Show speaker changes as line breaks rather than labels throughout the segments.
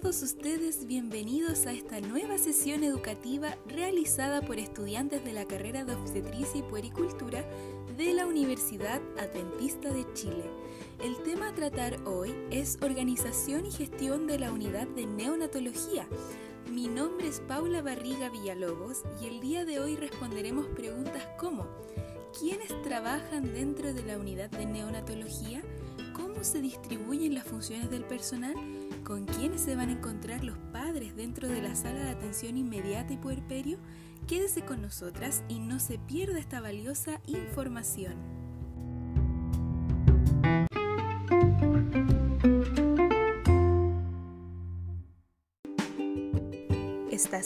todos ustedes bienvenidos a esta nueva sesión educativa realizada por estudiantes de la carrera de obstetricia y puericultura de la Universidad Adventista de Chile. El tema a tratar hoy es organización y gestión de la unidad de neonatología. Mi nombre es Paula Barriga Villalobos y el día de hoy responderemos preguntas como ¿Quiénes trabajan dentro de la unidad de neonatología? ¿Cómo se distribuyen las funciones del personal? ¿Con quiénes se van a encontrar los padres dentro de la sala de atención inmediata y puerperio? Quédese con nosotras y no se pierda esta valiosa información.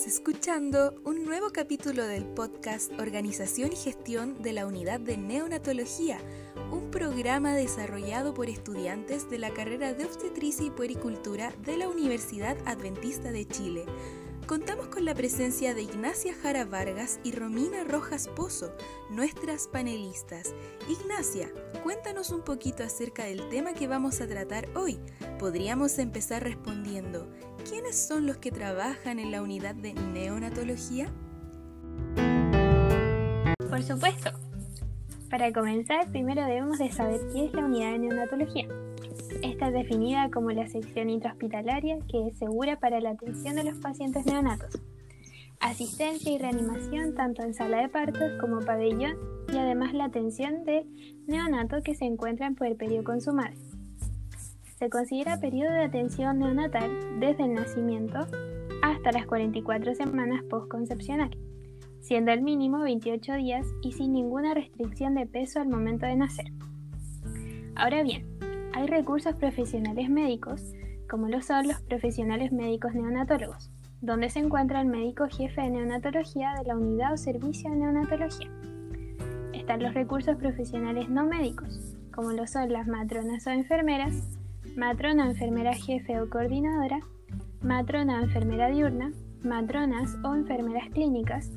Escuchando un nuevo capítulo del podcast Organización y Gestión de la Unidad de Neonatología un programa desarrollado por estudiantes de la carrera de obstetricia y puericultura de la Universidad Adventista de Chile. Contamos con la presencia de Ignacia Jara Vargas y Romina Rojas Pozo, nuestras panelistas. Ignacia, cuéntanos un poquito acerca del tema que vamos a tratar hoy. Podríamos empezar respondiendo, ¿quiénes son los que trabajan en la unidad de neonatología?
Por supuesto, para comenzar, primero debemos de saber qué es la unidad de neonatología. Esta es definida como la sección intrahospitalaria que es segura para la atención de los pacientes neonatos. Asistencia y reanimación tanto en sala de partos como pabellón y además la atención del neonato que se encuentra en puerperio con su madre. Se considera periodo de atención neonatal desde el nacimiento hasta las 44 semanas postconcepcional siendo el mínimo 28 días y sin ninguna restricción de peso al momento de nacer. Ahora bien, hay recursos profesionales médicos, como lo son los profesionales médicos neonatólogos, donde se encuentra el médico jefe de neonatología de la unidad o servicio de neonatología. Están los recursos profesionales no médicos, como lo son las matronas o enfermeras, matrona o enfermera jefe o coordinadora, matrona o enfermera diurna, matronas o enfermeras clínicas,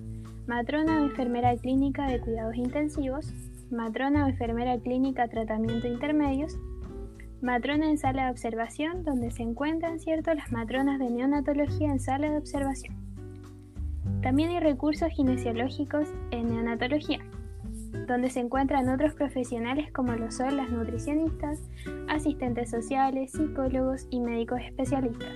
matrona o enfermera clínica de cuidados intensivos, matrona o enfermera clínica tratamiento intermedios, matrona en sala de observación, donde se encuentran cierto las matronas de neonatología en sala de observación. También hay recursos ginesiológicos en neonatología, donde se encuentran otros profesionales como lo son las nutricionistas, asistentes sociales, psicólogos y médicos especialistas.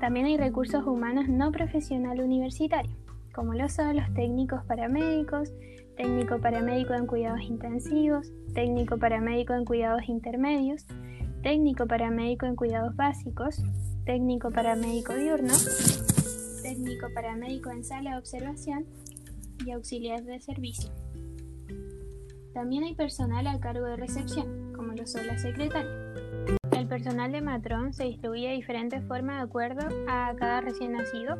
También hay recursos humanos no profesional universitario, como lo son los técnicos paramédicos, técnico paramédico en cuidados intensivos, técnico paramédico en cuidados intermedios, técnico paramédico en cuidados básicos, técnico paramédico diurno, técnico paramédico en sala de observación y auxiliar de servicio. También hay personal a cargo de recepción, como lo son las secretarias. El personal de matrón se distribuye de diferentes formas de acuerdo a cada recién nacido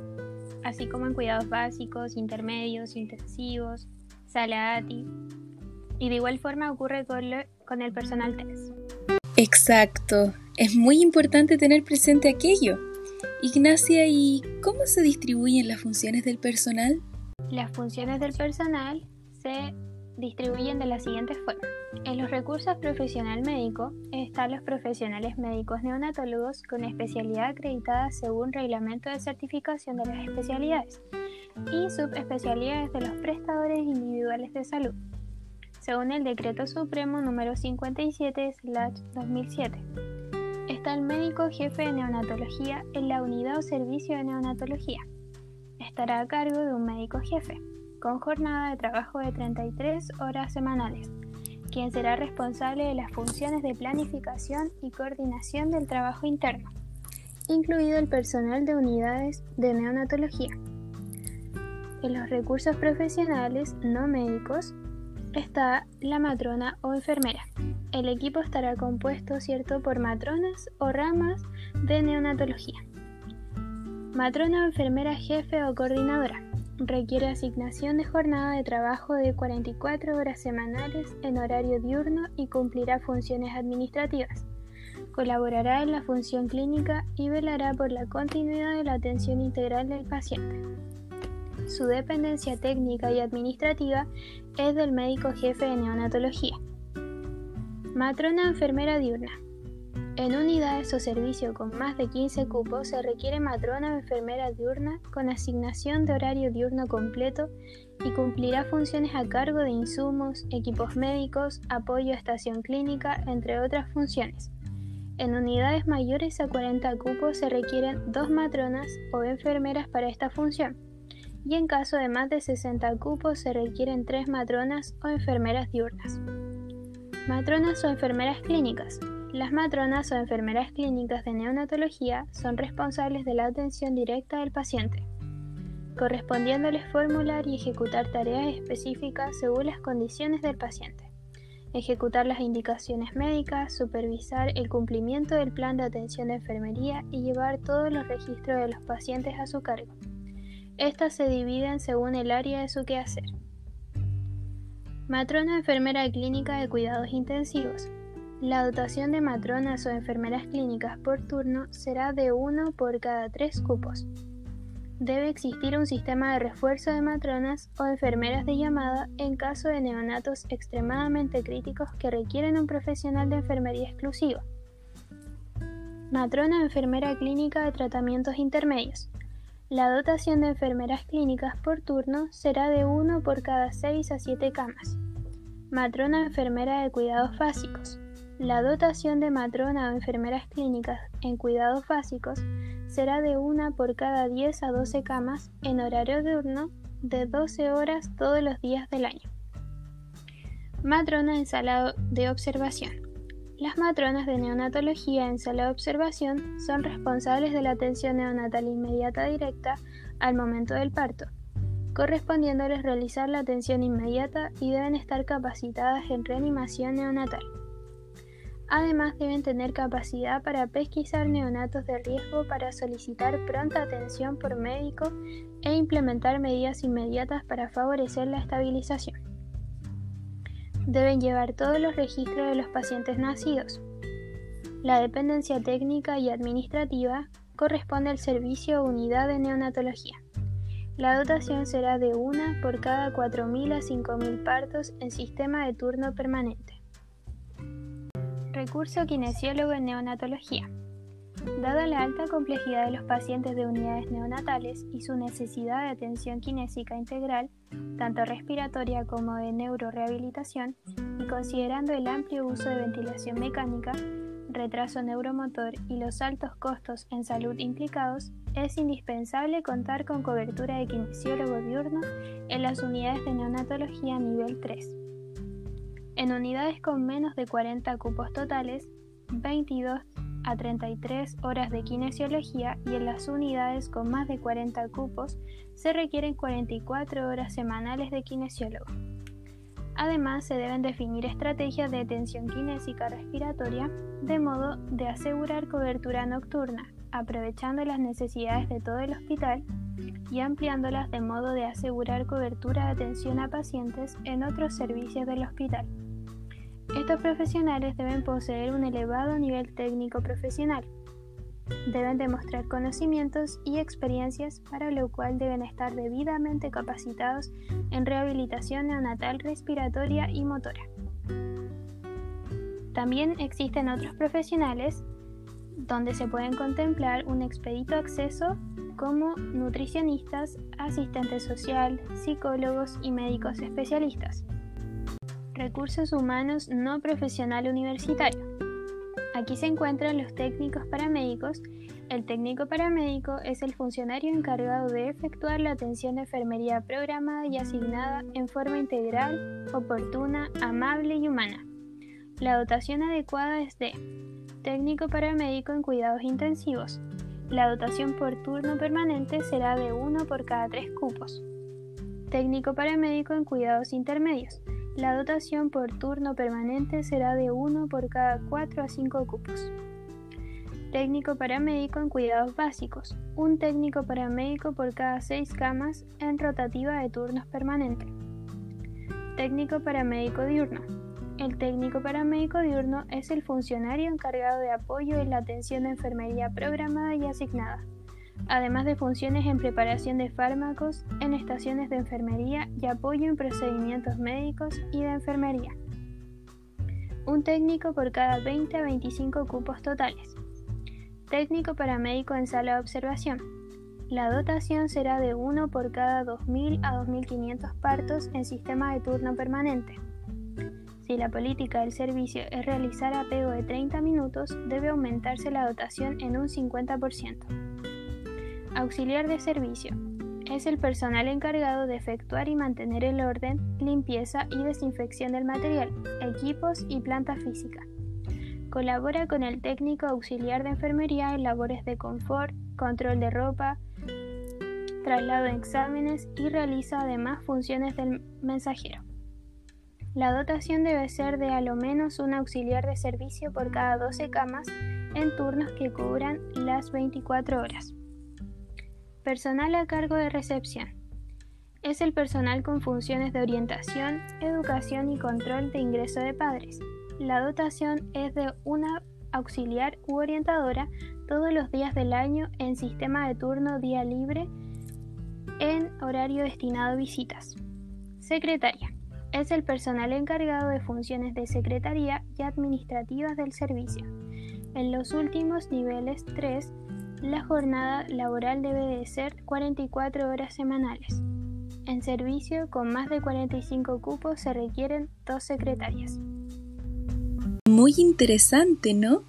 así como en cuidados básicos, intermedios, intensivos, sala ATI. Y de igual forma ocurre con, el personal TES.
Exacto, es muy importante tener presente aquello. Ignacia, ¿y cómo se distribuyen las funciones del personal?
Las funciones del personal se distribuyen de la siguiente forma. En los recursos profesional médico están los profesionales médicos neonatólogos con especialidad acreditada según reglamento de certificación de las especialidades y subespecialidades de los prestadores individuales de salud, según el Decreto Supremo número 57-2007. Está el médico jefe de neonatología en la unidad o servicio de neonatología. Estará a cargo de un médico jefe con jornada de trabajo de 33 horas semanales, quien será responsable de las funciones de planificación y coordinación del trabajo interno, incluido el personal de unidades de neonatología. En los recursos profesionales no médicos está la matrona o enfermera. El equipo estará compuesto cierto por matronas o ramas de neonatología. Matrona o enfermera jefe o coordinadora requiere asignación de jornada de trabajo de 44 horas semanales en horario diurno y cumplirá funciones administrativas. Colaborará en la función clínica y velará por la continuidad de la atención integral del paciente. Su dependencia técnica y administrativa es del médico jefe de neonatología. Matrona enfermera diurna. En unidades o servicio con más de 15 cupos se requiere matrona o enfermera diurna con asignación de horario diurno completo y cumplirá funciones a cargo de insumos, equipos médicos, apoyo a estación clínica, entre otras funciones. En unidades mayores a 40 cupos se requieren dos matronas o enfermeras para esta función, y en caso de más de 60 cupos se requieren tres matronas o enfermeras diurnas. Matronas o enfermeras clínicas. Las matronas o enfermeras clínicas de neonatología son responsables de la atención directa del paciente, correspondiéndoles formular y ejecutar tareas específicas según las condiciones del paciente ejecutar las indicaciones médicas, supervisar el cumplimiento del plan de atención de enfermería y llevar todos los registros de los pacientes a su cargo. Estas se dividen según el área de su quehacer. Matrona enfermera clínica de cuidados intensivos. La dotación de matronas o enfermeras clínicas por turno será de uno por cada tres cupos debe existir un sistema de refuerzo de matronas o enfermeras de llamada en caso de neonatos extremadamente críticos que requieren un profesional de enfermería exclusivo. Matrona enfermera clínica de tratamientos intermedios. La dotación de enfermeras clínicas por turno será de 1 por cada 6 a 7 camas. Matrona enfermera de cuidados básicos. La dotación de matrona o enfermeras clínicas en cuidados básicos será de una por cada 10 a 12 camas en horario diurno de 12 horas todos los días del año. Matrona en sala de observación. Las matronas de neonatología en sala de observación son responsables de la atención neonatal inmediata directa al momento del parto, correspondiéndoles realizar la atención inmediata y deben estar capacitadas en reanimación neonatal. Además deben tener capacidad para pesquisar neonatos de riesgo para solicitar pronta atención por médico e implementar medidas inmediatas para favorecer la estabilización. Deben llevar todos los registros de los pacientes nacidos. La dependencia técnica y administrativa corresponde al servicio o unidad de neonatología. La dotación será de una por cada 4.000 a 5.000 partos en sistema de turno permanente. Recurso kinesiólogo en neonatología. Dada la alta complejidad de los pacientes de unidades neonatales y su necesidad de atención kinésica integral, tanto respiratoria como de neurorehabilitación, y considerando el amplio uso de ventilación mecánica, retraso neuromotor y los altos costos en salud implicados, es indispensable contar con cobertura de kinesiólogo diurno en las unidades de neonatología nivel 3. En unidades con menos de 40 cupos totales, 22 a 33 horas de kinesiología y en las unidades con más de 40 cupos se requieren 44 horas semanales de kinesiólogo. Además, se deben definir estrategias de atención kinésica respiratoria de modo de asegurar cobertura nocturna, aprovechando las necesidades de todo el hospital y ampliándolas de modo de asegurar cobertura de atención a pacientes en otros servicios del hospital. Estos profesionales deben poseer un elevado nivel técnico profesional. Deben demostrar conocimientos y experiencias para lo cual deben estar debidamente capacitados en rehabilitación neonatal respiratoria y motora. También existen otros profesionales donde se pueden contemplar un expedito acceso como nutricionistas, asistentes social, psicólogos y médicos especialistas. Recursos Humanos No Profesional Universitario. Aquí se encuentran los técnicos paramédicos. El técnico paramédico es el funcionario encargado de efectuar la atención de enfermería programada y asignada en forma integral, oportuna, amable y humana. La dotación adecuada es de técnico paramédico en cuidados intensivos. La dotación por turno permanente será de uno por cada tres cupos. Técnico paramédico en cuidados intermedios. La dotación por turno permanente será de 1 por cada 4 a 5 cupos. Técnico paramédico en cuidados básicos. Un técnico paramédico por cada 6 camas en rotativa de turnos permanente. Técnico paramédico diurno. El técnico paramédico diurno es el funcionario encargado de apoyo en la atención de enfermería programada y asignada además de funciones en preparación de fármacos, en estaciones de enfermería y apoyo en procedimientos médicos y de enfermería. un técnico por cada 20 a 25 cupos totales. Técnico paramédico en sala de observación. La dotación será de 1 por cada 2.000 a 2.500 partos en sistema de turno permanente. Si la política del servicio es realizar apego de 30 minutos, debe aumentarse la dotación en un 50%. Auxiliar de servicio. Es el personal encargado de efectuar y mantener el orden, limpieza y desinfección del material, equipos y planta física. Colabora con el técnico auxiliar de enfermería en labores de confort, control de ropa, traslado de exámenes y realiza además funciones del mensajero. La dotación debe ser de a lo menos un auxiliar de servicio por cada 12 camas en turnos que cubran las 24 horas. Personal a cargo de recepción. Es el personal con funciones de orientación, educación y control de ingreso de padres. La dotación es de una auxiliar u orientadora todos los días del año en sistema de turno día libre en horario destinado a visitas. Secretaria es el personal encargado de funciones de secretaría y administrativas del servicio. En los últimos niveles 3, la jornada laboral debe de ser 44 horas semanales. En servicio con más de 45 cupos se requieren dos secretarias.
Muy interesante, ¿no?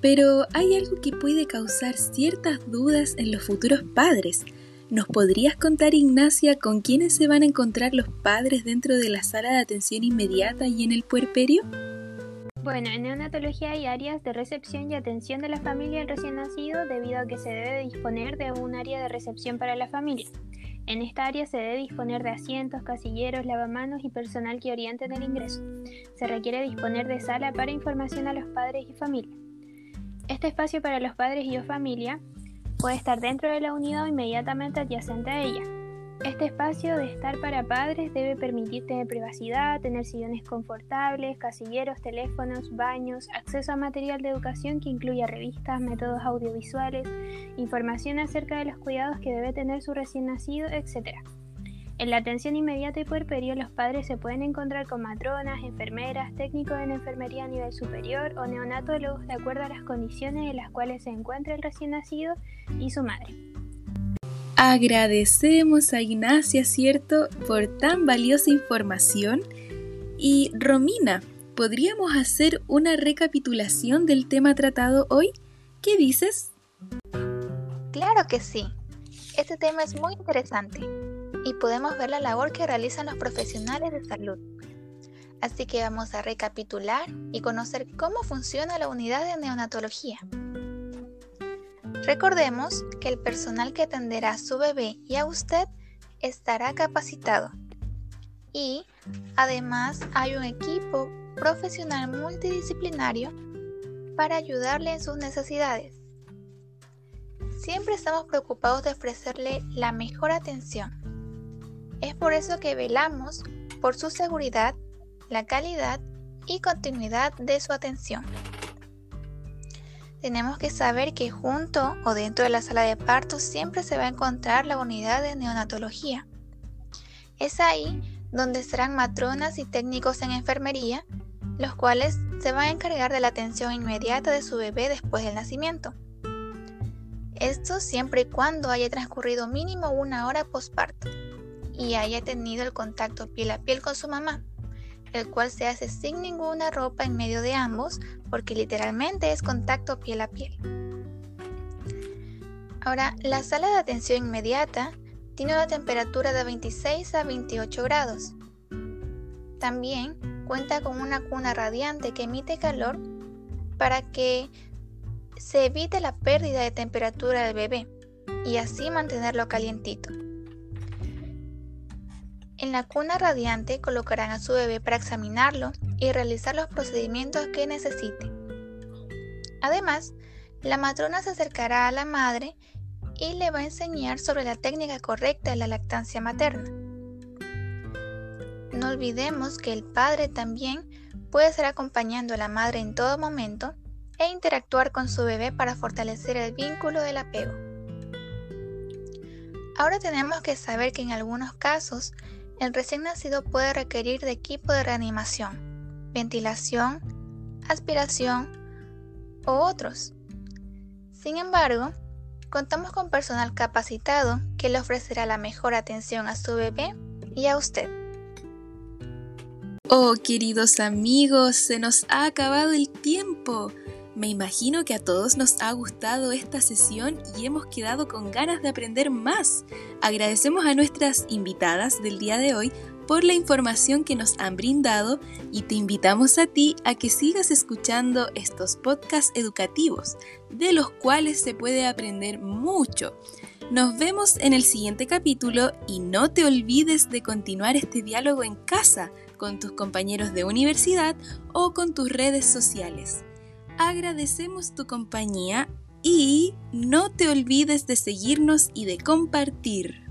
Pero hay algo que puede causar ciertas dudas en los futuros padres ¿Nos podrías contar, Ignacia, con quiénes se van a encontrar los padres dentro de la sala de atención inmediata y en el puerperio?
Bueno, en neonatología hay áreas de recepción y atención de la familia del recién nacido debido a que se debe disponer de un área de recepción para la familia. En esta área se debe disponer de asientos, casilleros, lavamanos y personal que orienten el ingreso. Se requiere disponer de sala para información a los padres y familia. Este espacio para los padres y o familia puede estar dentro de la unidad o inmediatamente adyacente a ella. Este espacio de estar para padres debe permitir tener privacidad, tener sillones confortables, casilleros, teléfonos, baños, acceso a material de educación que incluya revistas, métodos audiovisuales, información acerca de los cuidados que debe tener su recién nacido, etc. En la atención inmediata y puerperio, los padres se pueden encontrar con matronas, enfermeras, técnicos en enfermería a nivel superior o neonatólogos de acuerdo a las condiciones en las cuales se encuentra el recién nacido y su madre.
Agradecemos a Ignacia, ¿cierto?, por tan valiosa información. Y Romina, ¿podríamos hacer una recapitulación del tema tratado hoy? ¿Qué dices?
Claro que sí. Este tema es muy interesante y podemos ver la labor que realizan los profesionales de salud. Así que vamos a recapitular y conocer cómo funciona la unidad de neonatología. Recordemos que el personal que atenderá a su bebé y a usted estará capacitado. Y además hay un equipo profesional multidisciplinario para ayudarle en sus necesidades. Siempre estamos preocupados de ofrecerle la mejor atención es por eso que velamos por su seguridad, la calidad y continuidad de su atención. Tenemos que saber que junto o dentro de la sala de parto siempre se va a encontrar la unidad de neonatología. Es ahí donde estarán matronas y técnicos en enfermería, los cuales se van a encargar de la atención inmediata de su bebé después del nacimiento. Esto siempre y cuando haya transcurrido mínimo una hora posparto y haya tenido el contacto piel a piel con su mamá, el cual se hace sin ninguna ropa en medio de ambos porque literalmente es contacto piel a piel. Ahora, la sala de atención inmediata tiene una temperatura de 26 a 28 grados. También cuenta con una cuna radiante que emite calor para que se evite la pérdida de temperatura del bebé y así mantenerlo calientito. En la cuna radiante colocarán a su bebé para examinarlo y realizar los procedimientos que necesite. Además, la matrona se acercará a la madre y le va a enseñar sobre la técnica correcta de la lactancia materna. No olvidemos que el padre también puede estar acompañando a la madre en todo momento e interactuar con su bebé para fortalecer el vínculo del apego. Ahora tenemos que saber que en algunos casos el recién nacido puede requerir de equipo de reanimación, ventilación, aspiración u otros. Sin embargo, contamos con personal capacitado que le ofrecerá la mejor atención a su bebé y a usted.
Oh, queridos amigos, se nos ha acabado el tiempo. Me imagino que a todos nos ha gustado esta sesión y hemos quedado con ganas de aprender más. Agradecemos a nuestras invitadas del día de hoy por la información que nos han brindado y te invitamos a ti a que sigas escuchando estos podcasts educativos, de los cuales se puede aprender mucho. Nos vemos en el siguiente capítulo y no te olvides de continuar este diálogo en casa con tus compañeros de universidad o con tus redes sociales. Agradecemos tu compañía y no te olvides de seguirnos y de compartir.